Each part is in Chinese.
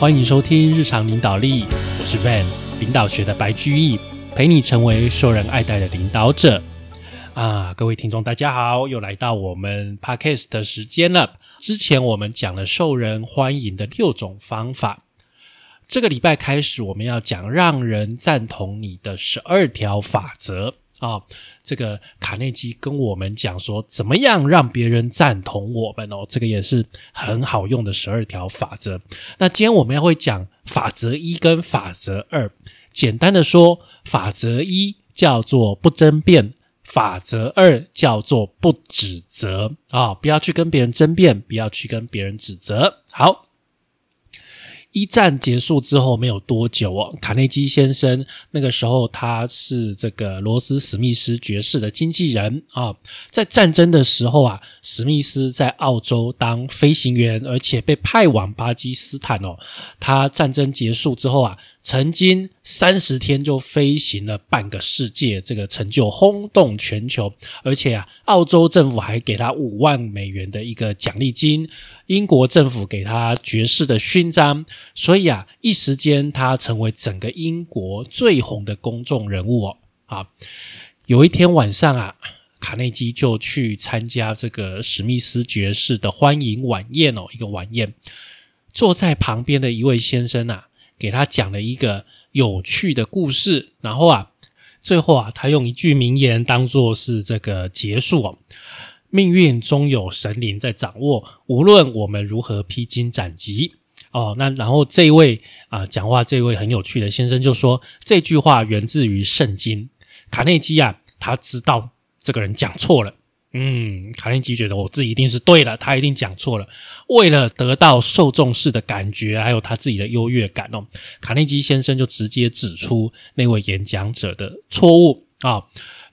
欢迎收听日常领导力，我是 Van，领导学的白居易，陪你成为受人爱戴的领导者。啊，各位听众，大家好，又来到我们 Podcast 的时间了。之前我们讲了受人欢迎的六种方法，这个礼拜开始我们要讲让人赞同你的十二条法则。啊，这个卡内基跟我们讲说，怎么样让别人赞同我们哦？这个也是很好用的十二条法则。那今天我们要会讲法则一跟法则二。简单的说，法则一叫做不争辩，法则二叫做不指责啊！不要去跟别人争辩，不要去跟别人指责。好。一战结束之后没有多久哦，卡内基先生那个时候他是这个罗斯史密斯爵士的经纪人啊，在战争的时候啊，史密斯在澳洲当飞行员，而且被派往巴基斯坦哦。他战争结束之后啊。曾经三十天就飞行了半个世界，这个成就轰动全球，而且啊，澳洲政府还给他五万美元的一个奖励金，英国政府给他爵士的勋章，所以啊，一时间他成为整个英国最红的公众人物哦。啊，有一天晚上啊，卡内基就去参加这个史密斯爵士的欢迎晚宴哦，一个晚宴，坐在旁边的一位先生啊。给他讲了一个有趣的故事，然后啊，最后啊，他用一句名言当做是这个结束哦。命运终有神灵在掌握，无论我们如何披荆斩棘哦。那然后这位啊，讲话这位很有趣的先生就说，这句话源自于圣经。卡内基啊，他知道这个人讲错了。嗯，卡内基觉得我自己一定是对了，他一定讲错了。为了得到受重视的感觉，还有他自己的优越感哦，卡内基先生就直接指出那位演讲者的错误啊，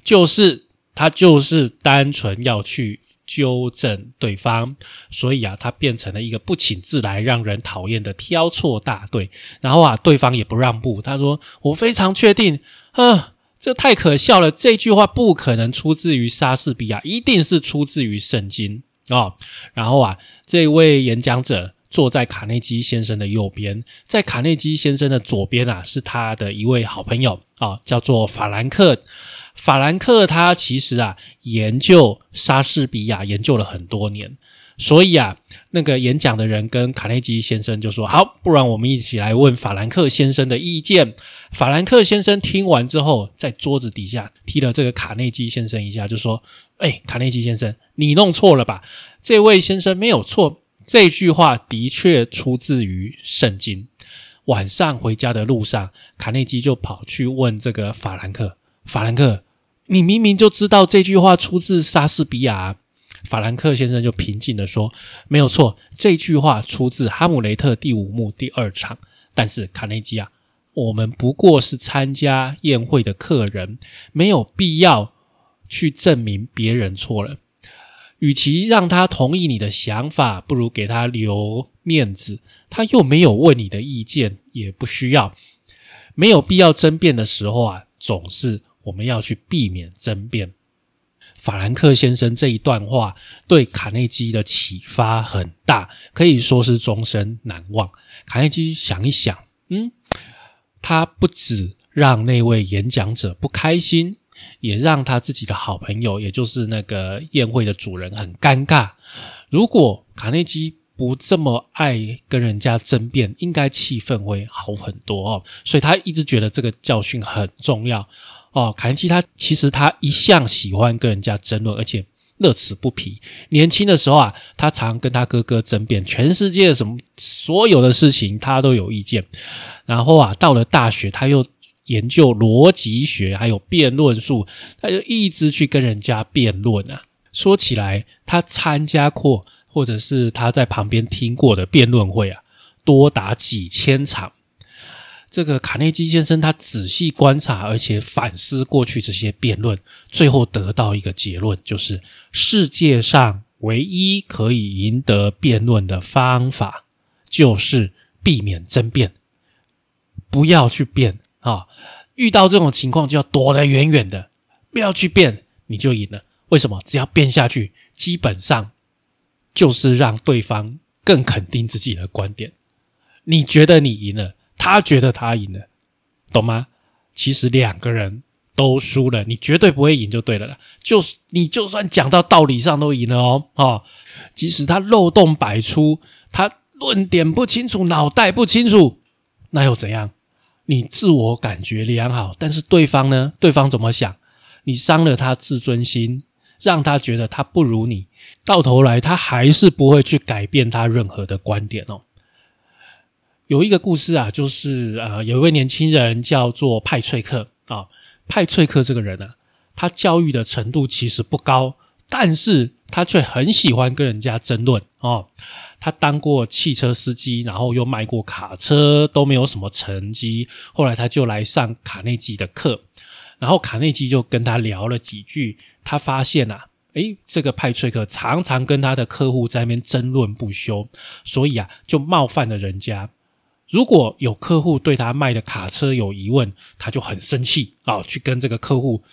就是他就是单纯要去纠正对方，所以啊，他变成了一个不请自来、让人讨厌的挑错大队。然后啊，对方也不让步，他说：“我非常确定，啊。”这太可笑了！这句话不可能出自于莎士比亚，一定是出自于圣经啊。然后啊，这位演讲者坐在卡内基先生的右边，在卡内基先生的左边啊，是他的一位好朋友啊，叫做法兰克。法兰克他其实啊，研究莎士比亚研究了很多年。所以啊，那个演讲的人跟卡内基先生就说：“好，不然我们一起来问法兰克先生的意见。”法兰克先生听完之后，在桌子底下踢了这个卡内基先生一下，就说：“哎，卡内基先生，你弄错了吧？这位先生没有错，这句话的确出自于圣经。”晚上回家的路上，卡内基就跑去问这个法兰克：“法兰克，你明明就知道这句话出自莎士比亚。”法兰克先生就平静的说：“没有错，这句话出自《哈姆雷特》第五幕第二场。但是卡内基啊，我们不过是参加宴会的客人，没有必要去证明别人错了。与其让他同意你的想法，不如给他留面子。他又没有问你的意见，也不需要。没有必要争辩的时候啊，总是我们要去避免争辩。”法兰克先生这一段话对卡内基的启发很大，可以说是终身难忘。卡内基想一想，嗯，他不止让那位演讲者不开心，也让他自己的好朋友，也就是那个宴会的主人很尴尬。如果卡内基不这么爱跟人家争辩，应该气氛会好很多哦。所以他一直觉得这个教训很重要。哦，卡恩基他其实他一向喜欢跟人家争论，而且乐此不疲。年轻的时候啊，他常跟他哥哥争辩全世界什么所有的事情，他都有意见。然后啊，到了大学，他又研究逻辑学，还有辩论术，他就一直去跟人家辩论啊。说起来，他参加过或者是他在旁边听过的辩论会啊，多达几千场。这个卡内基先生，他仔细观察，而且反思过去这些辩论，最后得到一个结论，就是世界上唯一可以赢得辩论的方法，就是避免争辩，不要去辩啊！遇到这种情况，就要躲得远远的，不要去辩，你就赢了。为什么？只要辩下去，基本上就是让对方更肯定自己的观点。你觉得你赢了，他觉得他赢了，懂吗？其实两个人都输了，你绝对不会赢就对了啦。就是你就算讲到道理上都赢了哦，哦，即使他漏洞百出，他论点不清楚，脑袋不清楚，那又怎样？你自我感觉良好，但是对方呢？对方怎么想？你伤了他自尊心。让他觉得他不如你，到头来他还是不会去改变他任何的观点哦。有一个故事啊，就是呃，有一位年轻人叫做派翠克啊。派翠克这个人啊，他教育的程度其实不高，但是他却很喜欢跟人家争论哦。他当过汽车司机，然后又卖过卡车，都没有什么成绩。后来他就来上卡内基的课。然后卡内基就跟他聊了几句，他发现啊，诶，这个派翠克常常跟他的客户在那边争论不休，所以啊，就冒犯了人家。如果有客户对他卖的卡车有疑问，他就很生气啊，去跟这个客户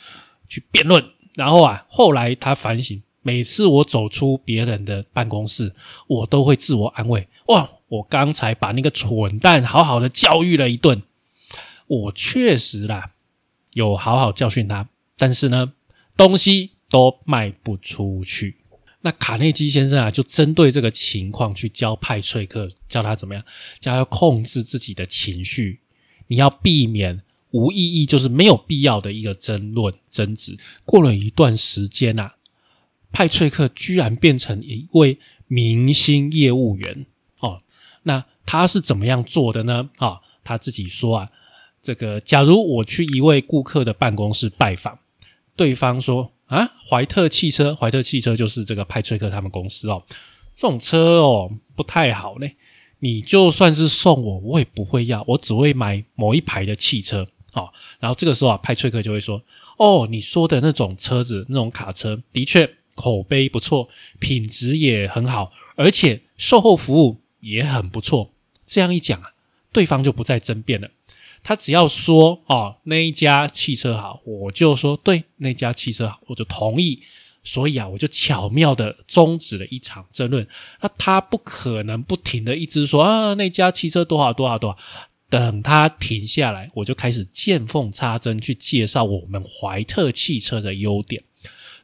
去辩论。然后啊，后来他反省，每次我走出别人的办公室，我都会自我安慰：哇，我刚才把那个蠢蛋好好的教育了一顿，我确实啦。有好好教训他，但是呢，东西都卖不出去。那卡内基先生啊，就针对这个情况去教派翠克，教他怎么样，教他控制自己的情绪。你要避免无意义，就是没有必要的一个争论争执。过了一段时间啊，派翠克居然变成一位明星业务员哦。那他是怎么样做的呢？啊，他自己说啊。这个，假如我去一位顾客的办公室拜访，对方说啊，怀特汽车，怀特汽车就是这个派崔克他们公司哦，这种车哦不太好呢。你就算是送我，我也不会要，我只会买某一排的汽车哦。然后这个时候啊，派崔克就会说，哦，你说的那种车子，那种卡车，的确口碑不错，品质也很好，而且售后服务也很不错。这样一讲啊，对方就不再争辩了。他只要说哦那一家汽车好，我就说对那家汽车好，我就同意。所以啊，我就巧妙的终止了一场争论。那他不可能不停的一直说啊那家汽车多好多好多好。等他停下来，我就开始见缝插针去介绍我们怀特汽车的优点。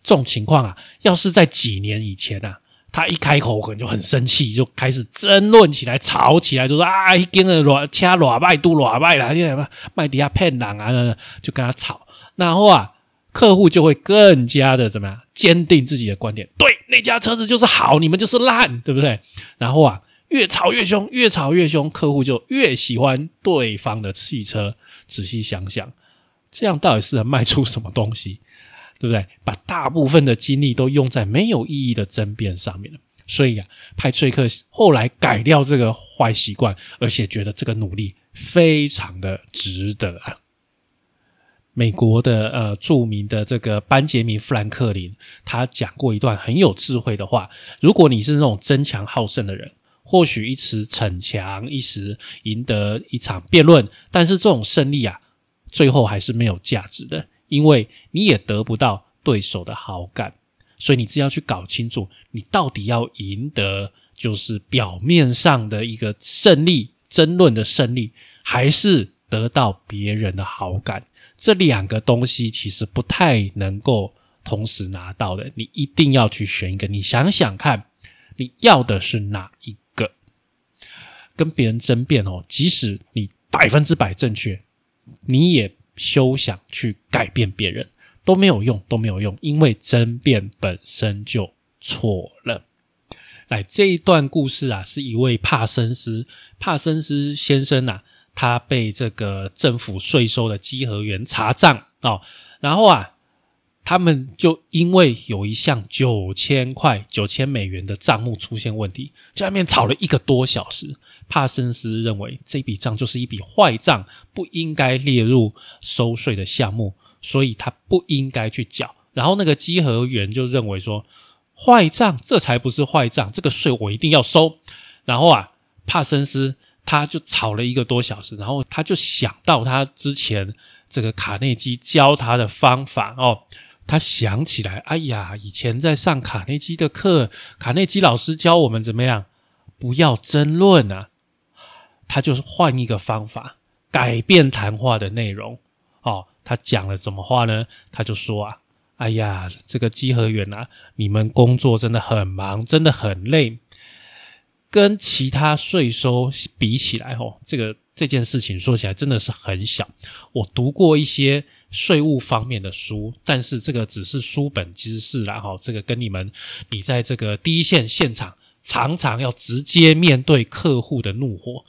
这种情况啊，要是在几年以前啊。他一开口，可能就很生气，就开始争论起来，吵起来，就说啊，一根的软掐软麦都软麦了，现在麦迪亚骗人啊，就跟他吵。然后啊，客户就会更加的怎么样，坚定自己的观点，对，那家车子就是好，你们就是烂，对不对？然后啊，越吵越凶，越吵越凶，客户就越喜欢对方的汽车。仔细想想，这样到底是能卖出什么东西？对不对？把大部分的精力都用在没有意义的争辩上面了。所以呀，派翠克后来改掉这个坏习惯，而且觉得这个努力非常的值得啊。美国的呃著名的这个班杰明富兰克林，他讲过一段很有智慧的话：如果你是那种争强好胜的人，或许一时逞强，一时赢得一场辩论，但是这种胜利啊，最后还是没有价值的。因为你也得不到对手的好感，所以你只要去搞清楚，你到底要赢得就是表面上的一个胜利、争论的胜利，还是得到别人的好感？这两个东西其实不太能够同时拿到的，你一定要去选一个。你想想看，你要的是哪一个？跟别人争辩哦，即使你百分之百正确，你也。休想去改变别人，都没有用，都没有用，因为争辩本身就错了。来，这一段故事啊，是一位帕森斯，帕森斯先生呐，他被这个政府税收的稽核员查账哦，然后啊。他们就因为有一项九千块、九千美元的账目出现问题，在那边吵了一个多小时。帕森斯认为这笔账就是一笔坏账，不应该列入收税的项目，所以他不应该去缴。然后那个稽核员就认为说，坏账这才不是坏账，这个税我一定要收。然后啊，帕森斯他就吵了一个多小时，然后他就想到他之前这个卡内基教他的方法哦。他想起来，哎呀，以前在上卡内基的课，卡内基老师教我们怎么样，不要争论啊。他就是换一个方法，改变谈话的内容。哦，他讲了怎么话呢？他就说啊，哎呀，这个稽核员啊，你们工作真的很忙，真的很累，跟其他税收比起来，哦，这个这件事情说起来真的是很小。我读过一些税务方面的书，但是这个只是书本知识啦，哈，这个跟你们你在这个第一线现场。常常要直接面对客户的怒火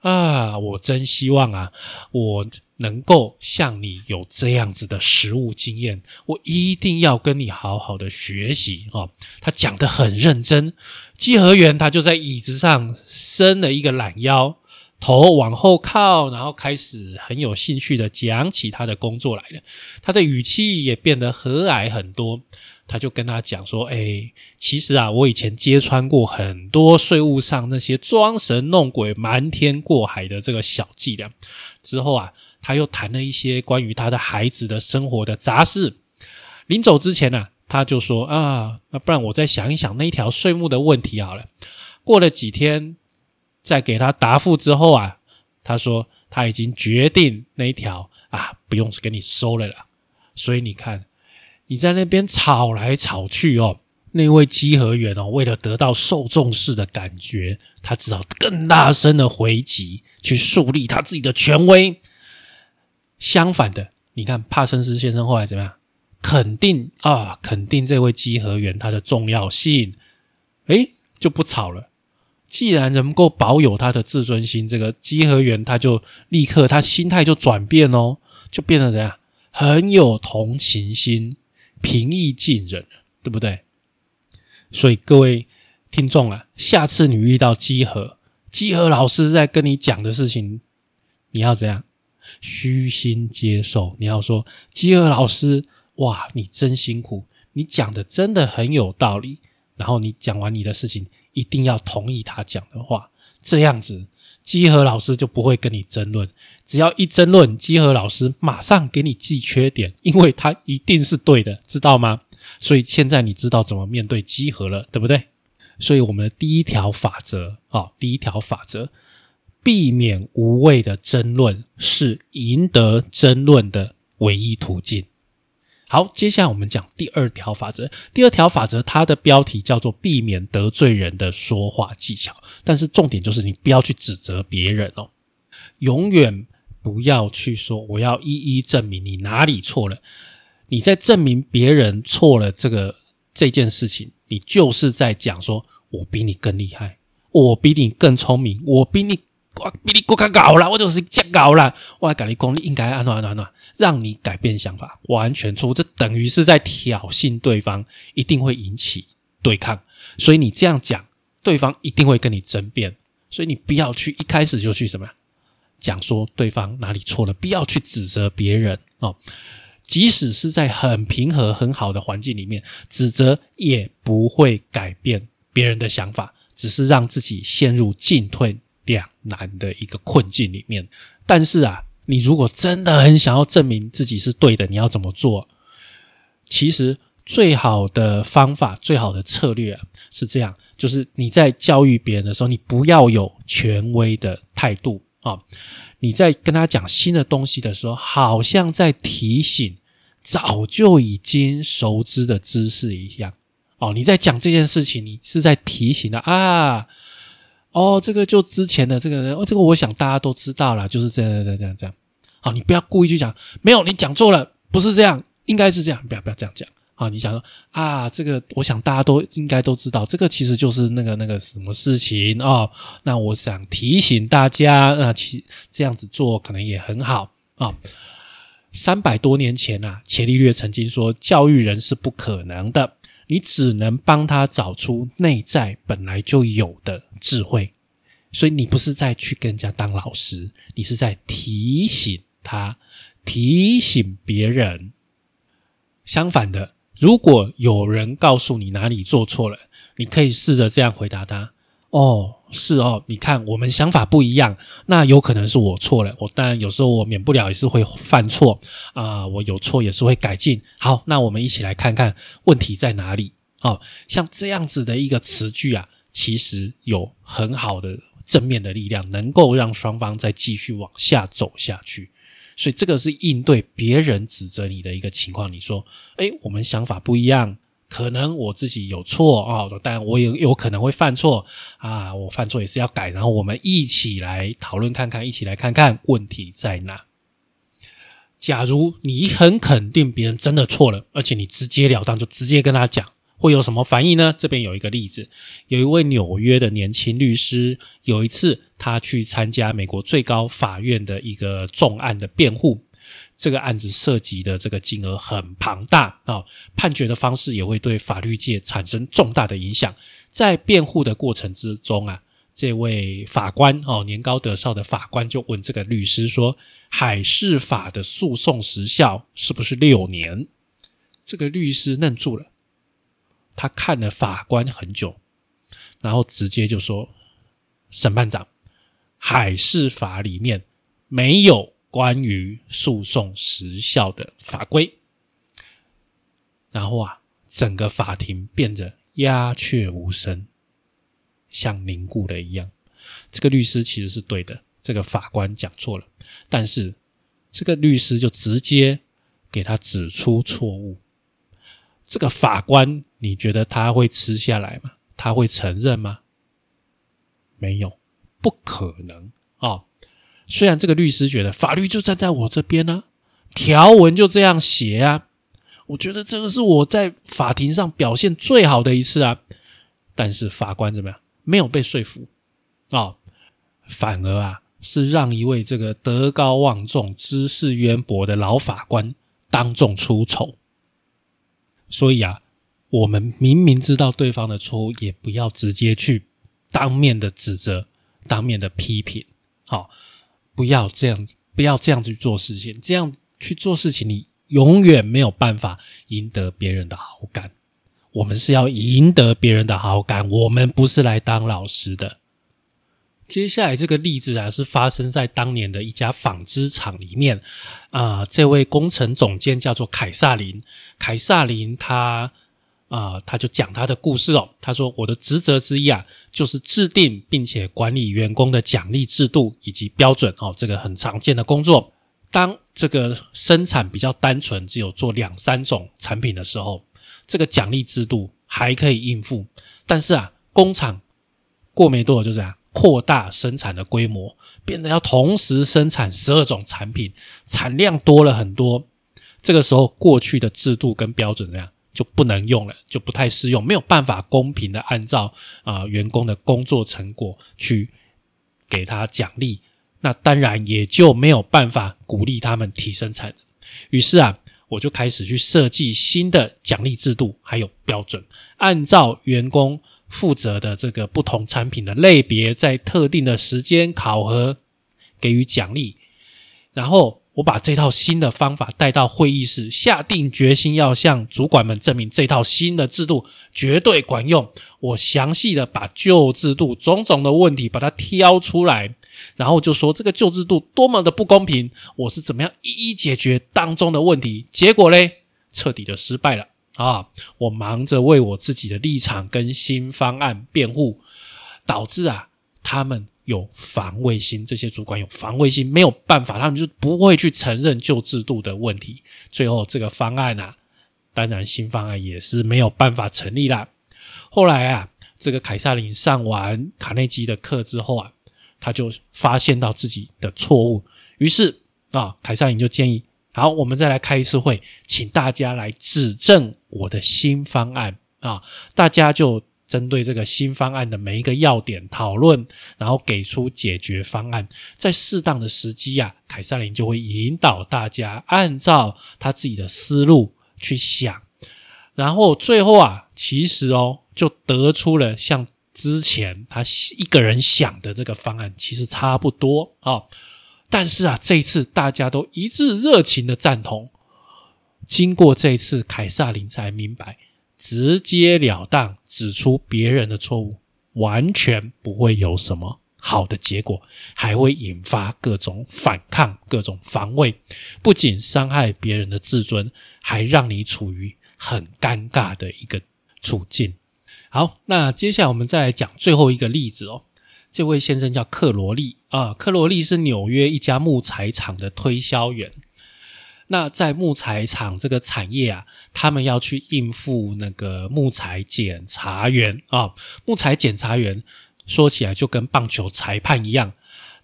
啊！我真希望啊，我能够像你有这样子的实务经验，我一定要跟你好好的学习哦。他讲的很认真，稽核员他就在椅子上伸了一个懒腰，头往后靠，然后开始很有兴趣的讲起他的工作来了。他的语气也变得和蔼很多。他就跟他讲说：“哎，其实啊，我以前揭穿过很多税务上那些装神弄鬼、瞒天过海的这个小伎俩。之后啊，他又谈了一些关于他的孩子的生活的杂事。临走之前呢，他就说：啊，那不然我再想一想那条税目的问题好了。过了几天，在给他答复之后啊，他说他已经决定那一条啊，不用给你收了了。所以你看。”你在那边吵来吵去哦，那位稽核员哦，为了得到受重视的感觉，他只好更大声的回击，去树立他自己的权威。相反的，你看帕森斯先生后来怎么样？肯定啊，肯定这位稽核员他的重要性，诶，就不吵了。既然能够保有他的自尊心，这个稽核员他就立刻他心态就转变哦，就变得怎样？很有同情心。平易近人，对不对？所以各位听众啊，下次你遇到稽核，稽核老师在跟你讲的事情，你要怎样？虚心接受。你要说，稽核老师，哇，你真辛苦，你讲的真的很有道理。然后你讲完你的事情，一定要同意他讲的话，这样子。基和老师就不会跟你争论，只要一争论，基和老师马上给你记缺点，因为他一定是对的，知道吗？所以现在你知道怎么面对基和了，对不对？所以我们的第一条法则啊，第一条法则，避免无谓的争论是赢得争论的唯一途径。好，接下来我们讲第二条法则。第二条法则，它的标题叫做“避免得罪人的说话技巧”。但是重点就是你不要去指责别人哦，永远不要去说我要一一证明你哪里错了。你在证明别人错了这个这件事情，你就是在讲说我比你更厉害，我比你更聪明，我比你。我比你更加搞了，我就是加搞了。我还讲你功力应该安安安安，让你改变想法，完全错误。这等于是在挑衅对方，一定会引起对抗。所以你这样讲，对方一定会跟你争辩。所以你不要去一开始就去什么讲说对方哪里错了，不要去指责别人哦。即使是在很平和很好的环境里面，指责也不会改变别人的想法，只是让自己陷入进退。两难的一个困境里面，但是啊，你如果真的很想要证明自己是对的，你要怎么做？其实最好的方法、最好的策略，是这样：就是你在教育别人的时候，你不要有权威的态度啊。你在跟他讲新的东西的时候，好像在提醒早就已经熟知的知识一样。哦，你在讲这件事情，你是在提醒他啊。哦，这个就之前的这个人，哦，这个我想大家都知道了，就是这样，这样，这样，这样。好，你不要故意去讲，没有，你讲错了，不是这样，应该是这样，不要，不要这样讲。好，你想说啊，这个我想大家都应该都知道，这个其实就是那个那个什么事情哦。那我想提醒大家，那其这样子做可能也很好啊。三百多年前啊，伽利略曾经说，教育人是不可能的。你只能帮他找出内在本来就有的智慧，所以你不是在去跟人家当老师，你是在提醒他，提醒别人。相反的，如果有人告诉你哪里做错了，你可以试着这样回答他：哦。是哦，你看我们想法不一样，那有可能是我错了。我当然有时候我免不了也是会犯错啊，我有错也是会改进。好，那我们一起来看看问题在哪里。哦，像这样子的一个词句啊，其实有很好的正面的力量，能够让双方再继续往下走下去。所以这个是应对别人指责你的一个情况。你说，哎，我们想法不一样，可能我自己有错啊，但我也有可能会犯错啊，我犯错也是要改，然后我们一起来讨论看看，一起来看看问题在哪。假如你很肯定别人真的错了，而且你直截了当就直接跟他讲。会有什么反应呢？这边有一个例子，有一位纽约的年轻律师，有一次他去参加美国最高法院的一个重案的辩护，这个案子涉及的这个金额很庞大啊，判决的方式也会对法律界产生重大的影响。在辩护的过程之中啊，这位法官哦，年高德少的法官就问这个律师说：“海事法的诉讼时效是不是六年？”这个律师愣住了。他看了法官很久，然后直接就说：“审判长，海事法里面没有关于诉讼时效的法规。”然后啊，整个法庭变得鸦雀无声，像凝固了一样。这个律师其实是对的，这个法官讲错了，但是这个律师就直接给他指出错误。这个法官，你觉得他会吃下来吗？他会承认吗？没有，不可能！虽然这个律师觉得法律就站在我这边呢，条文就这样写啊，我觉得这个是我在法庭上表现最好的一次啊，但是法官怎么样？没有被说服啊，反而啊，是让一位这个德高望重、知识渊博的老法官当众出丑。所以啊，我们明明知道对方的错误，也不要直接去当面的指责、当面的批评，好，不要这样，不要这样去做事情。这样去做事情，你永远没有办法赢得别人的好感。我们是要赢得别人的好感，我们不是来当老师的。接下来这个例子啊，是发生在当年的一家纺织厂里面啊。这位工程总监叫做凯撒琳，凯撒琳他啊，他就讲他的故事哦。他说：“我的职责之一啊，就是制定并且管理员工的奖励制度以及标准哦。这个很常见的工作。当这个生产比较单纯，只有做两三种产品的时候，这个奖励制度还可以应付。但是啊，工厂过没多久就这样。”扩大生产的规模，变得要同时生产十二种产品，产量多了很多。这个时候，过去的制度跟标准这样就不能用了，就不太适用，没有办法公平的按照啊员工的工作成果去给他奖励。那当然也就没有办法鼓励他们提升产能。于是啊，我就开始去设计新的奖励制度还有标准，按照员工。负责的这个不同产品的类别，在特定的时间考核，给予奖励。然后我把这套新的方法带到会议室，下定决心要向主管们证明这套新的制度绝对管用。我详细的把旧制度种种的问题把它挑出来，然后就说这个旧制度多么的不公平，我是怎么样一一解决当中的问题。结果嘞，彻底的失败了。啊！我忙着为我自己的立场跟新方案辩护，导致啊，他们有防卫心。这些主管有防卫心，没有办法，他们就不会去承认旧制度的问题。最后这个方案啊，当然新方案也是没有办法成立啦。后来啊，这个凯撒琳上完卡内基的课之后啊，他就发现到自己的错误，于是啊，凯撒琳就建议。好，我们再来开一次会，请大家来指正我的新方案啊！大家就针对这个新方案的每一个要点讨论，然后给出解决方案。在适当的时机啊，凯撒琳就会引导大家按照他自己的思路去想，然后最后啊，其实哦，就得出了像之前他一个人想的这个方案，其实差不多啊。但是啊，这一次大家都一致热情的赞同。经过这一次，凯撒琳才明白，直截了当指出别人的错误，完全不会有什么好的结果，还会引发各种反抗、各种防卫，不仅伤害别人的自尊，还让你处于很尴尬的一个处境。好，那接下来我们再来讲最后一个例子哦。这位先生叫克罗利啊，克罗利是纽约一家木材厂的推销员。那在木材厂这个产业啊，他们要去应付那个木材检查员啊。木材检查员说起来就跟棒球裁判一样，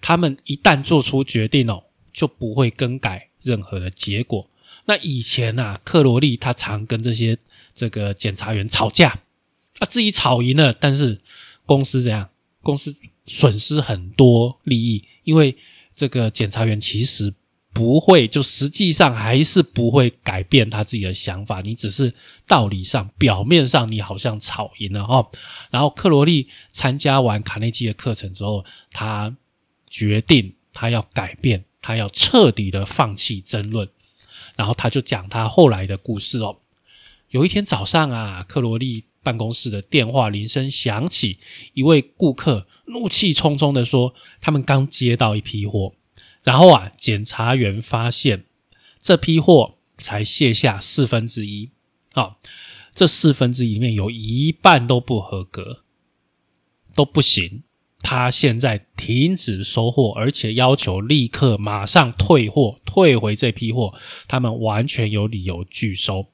他们一旦做出决定哦，就不会更改任何的结果。那以前啊，克罗利他常跟这些这个检察员吵架，啊自己吵赢了，但是公司怎样？公司损失很多利益，因为这个检察员其实。不会，就实际上还是不会改变他自己的想法。你只是道理上、表面上，你好像吵赢了哦。然后克罗利参加完卡内基的课程之后，他决定他要改变，他要彻底的放弃争论。然后他就讲他后来的故事哦。有一天早上啊，克罗利办公室的电话铃声响起，一位顾客怒气冲冲的说：“他们刚接到一批货。”然后啊，检察员发现这批货才卸下四分之一啊，这四分之一里面有一半都不合格，都不行。他现在停止收货，而且要求立刻马上退货，退回这批货。他们完全有理由拒收。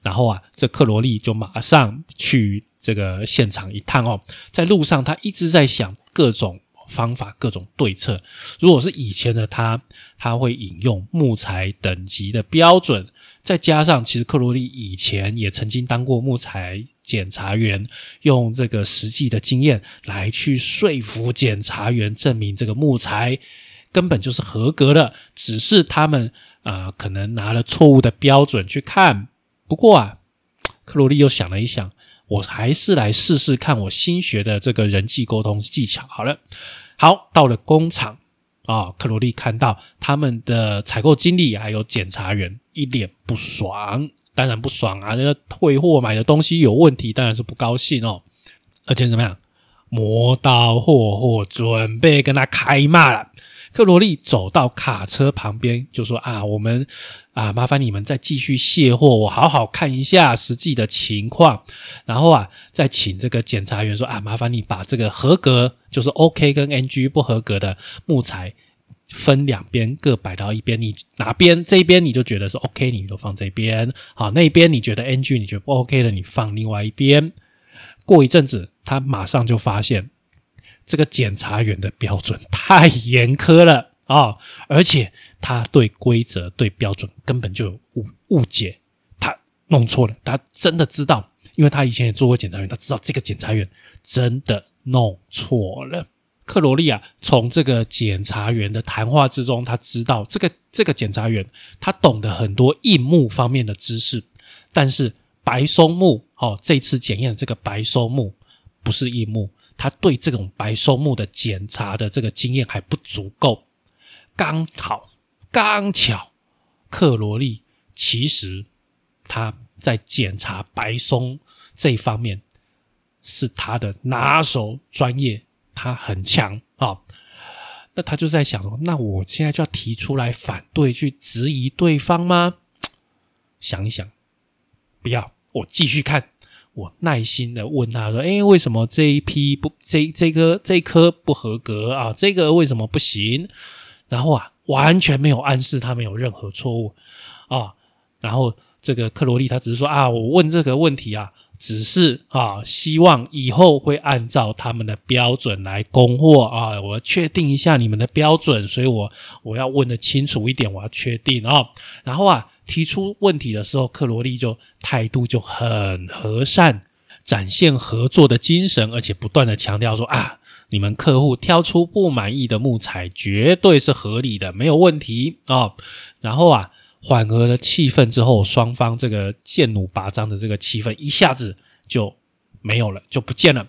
然后啊，这克罗利就马上去这个现场一趟哦，在路上他一直在想各种。方法各种对策。如果是以前的他，他会引用木材等级的标准，再加上其实克罗利以前也曾经当过木材检查员，用这个实际的经验来去说服检查员，证明这个木材根本就是合格的，只是他们啊可能拿了错误的标准去看。不过啊，克罗利又想了一想，我还是来试试看我新学的这个人际沟通技巧。好了。好，到了工厂啊，克罗利看到他们的采购经理还有检查员一脸不爽，当然不爽啊！那个退货买的东西有问题，当然是不高兴哦。而且怎么样，磨刀霍霍，准备跟他开骂了。克罗利走到卡车旁边，就说：“啊，我们啊，麻烦你们再继续卸货，我好好看一下实际的情况。然后啊，再请这个检察员说：啊，麻烦你把这个合格，就是 OK 跟 NG 不合格的木材分两边各摆到一边。你哪边这边你就觉得是 OK，你就放这边。好，那边你觉得 NG，你觉得不 OK 的，你放另外一边。过一阵子，他马上就发现。”这个检察员的标准太严苛了啊！而且他对规则、对标准根本就有误误解，他弄错了。他真的知道，因为他以前也做过检察员，他知道这个检察员真的弄错了。克罗利亚从这个检察员的谈话之中，他知道这个这个检察员他懂得很多硬木方面的知识，但是白松木哦，这次检验的这个白松木不是硬木。他对这种白松木的检查的这个经验还不足够，刚好刚巧，克罗利其实他在检查白松这一方面是他的拿手专业，他很强啊。那他就在想说，那我现在就要提出来反对，去质疑对方吗？想一想，不要，我继续看。我耐心的问他说：“哎，为什么这一批不这这颗这颗不合格啊？这个为什么不行？”然后啊，完全没有暗示他没有任何错误啊。然后这个克罗利他只是说：“啊，我问这个问题啊，只是啊，希望以后会按照他们的标准来供货啊。我确定一下你们的标准，所以我我要问的清楚一点，我要确定啊。然后啊。”提出问题的时候，克罗利就态度就很和善，展现合作的精神，而且不断的强调说啊，你们客户挑出不满意的木材绝对是合理的，没有问题啊。然后啊，缓和了气氛之后，双方这个剑弩拔张的这个气氛一下子就没有了，就不见了。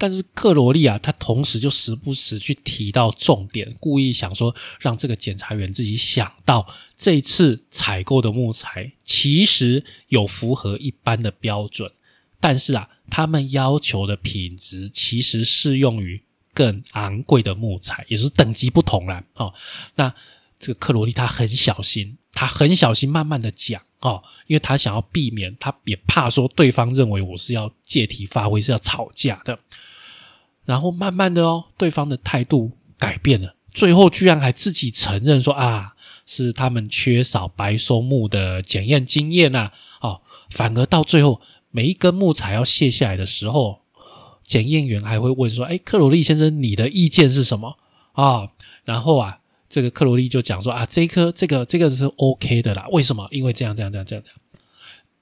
但是克罗利啊，他同时就时不时去提到重点，故意想说让这个检察员自己想到，这次采购的木材其实有符合一般的标准，但是啊，他们要求的品质其实适用于更昂贵的木材，也是等级不同了哦。那这个克罗利他很小心，他很小心，慢慢的讲。哦，因为他想要避免，他也怕说对方认为我是要借题发挥，是要吵架的。然后慢慢的哦，对方的态度改变了，最后居然还自己承认说啊，是他们缺少白松木的检验经验呐，哦，反而到最后每一根木材要卸下来的时候，检验员还会问说，哎，克罗利先生，你的意见是什么啊？然后啊，这个克罗利就讲说啊，这一颗这个这个是 OK 的啦，为什么？因为这样这样这样这样这样，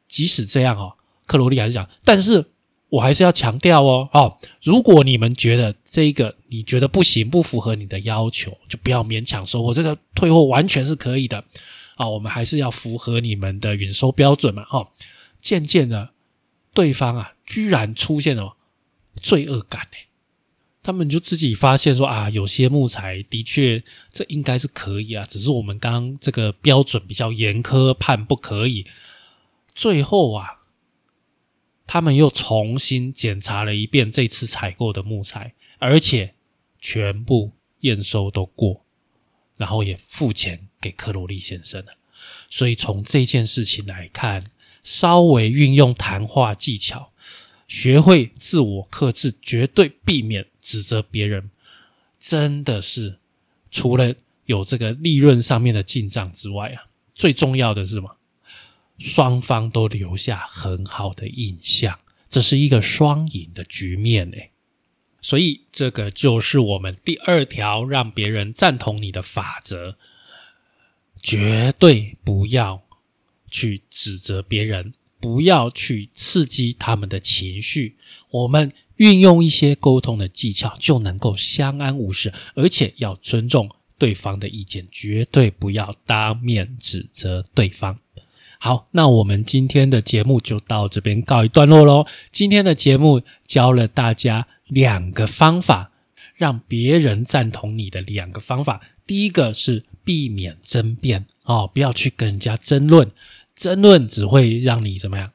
即使这样哦，克罗利还是讲，但是。我还是要强调哦，哦，如果你们觉得这个你觉得不行，不符合你的要求，就不要勉强收货，这个退货完全是可以的啊。我们还是要符合你们的允收标准嘛，哦。渐渐的，对方啊，居然出现了罪恶感呢，他们就自己发现说啊，有些木材的确这应该是可以啊，只是我们刚这个标准比较严苛，判不可以。最后啊。他们又重新检查了一遍这次采购的木材，而且全部验收都过，然后也付钱给克罗利先生了。所以从这件事情来看，稍微运用谈话技巧，学会自我克制，绝对避免指责别人，真的是除了有这个利润上面的进账之外啊，最重要的是什么？双方都留下很好的印象，这是一个双赢的局面诶。所以这个就是我们第二条让别人赞同你的法则：绝对不要去指责别人，不要去刺激他们的情绪。我们运用一些沟通的技巧，就能够相安无事，而且要尊重对方的意见，绝对不要当面指责对方。好，那我们今天的节目就到这边告一段落喽。今天的节目教了大家两个方法，让别人赞同你的两个方法。第一个是避免争辩哦，不要去跟人家争论，争论只会让你怎么样，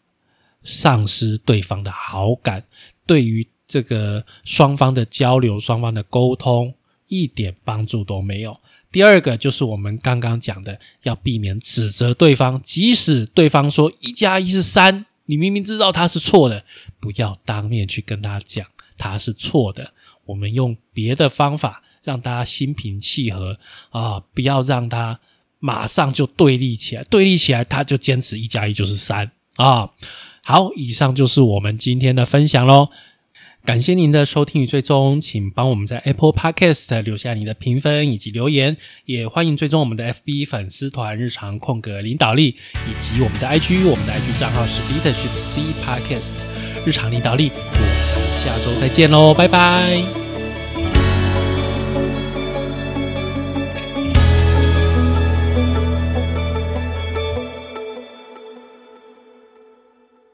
丧失对方的好感，对于这个双方的交流、双方的沟通一点帮助都没有。第二个就是我们刚刚讲的，要避免指责对方，即使对方说一加一是三，你明明知道他是错的，不要当面去跟他讲他是错的。我们用别的方法让大家心平气和啊，不要让他马上就对立起来，对立起来他就坚持一加一就是三啊。好，以上就是我们今天的分享喽。感谢您的收听与追踪，请帮我们在 Apple Podcast 留下你的评分以及留言，也欢迎追踪我们的 FB 粉丝团日常空格领导力以及我们的 IG，我们的 IG 账号是 Leadership C Podcast 日常领导力，我们下周再见喽，拜拜。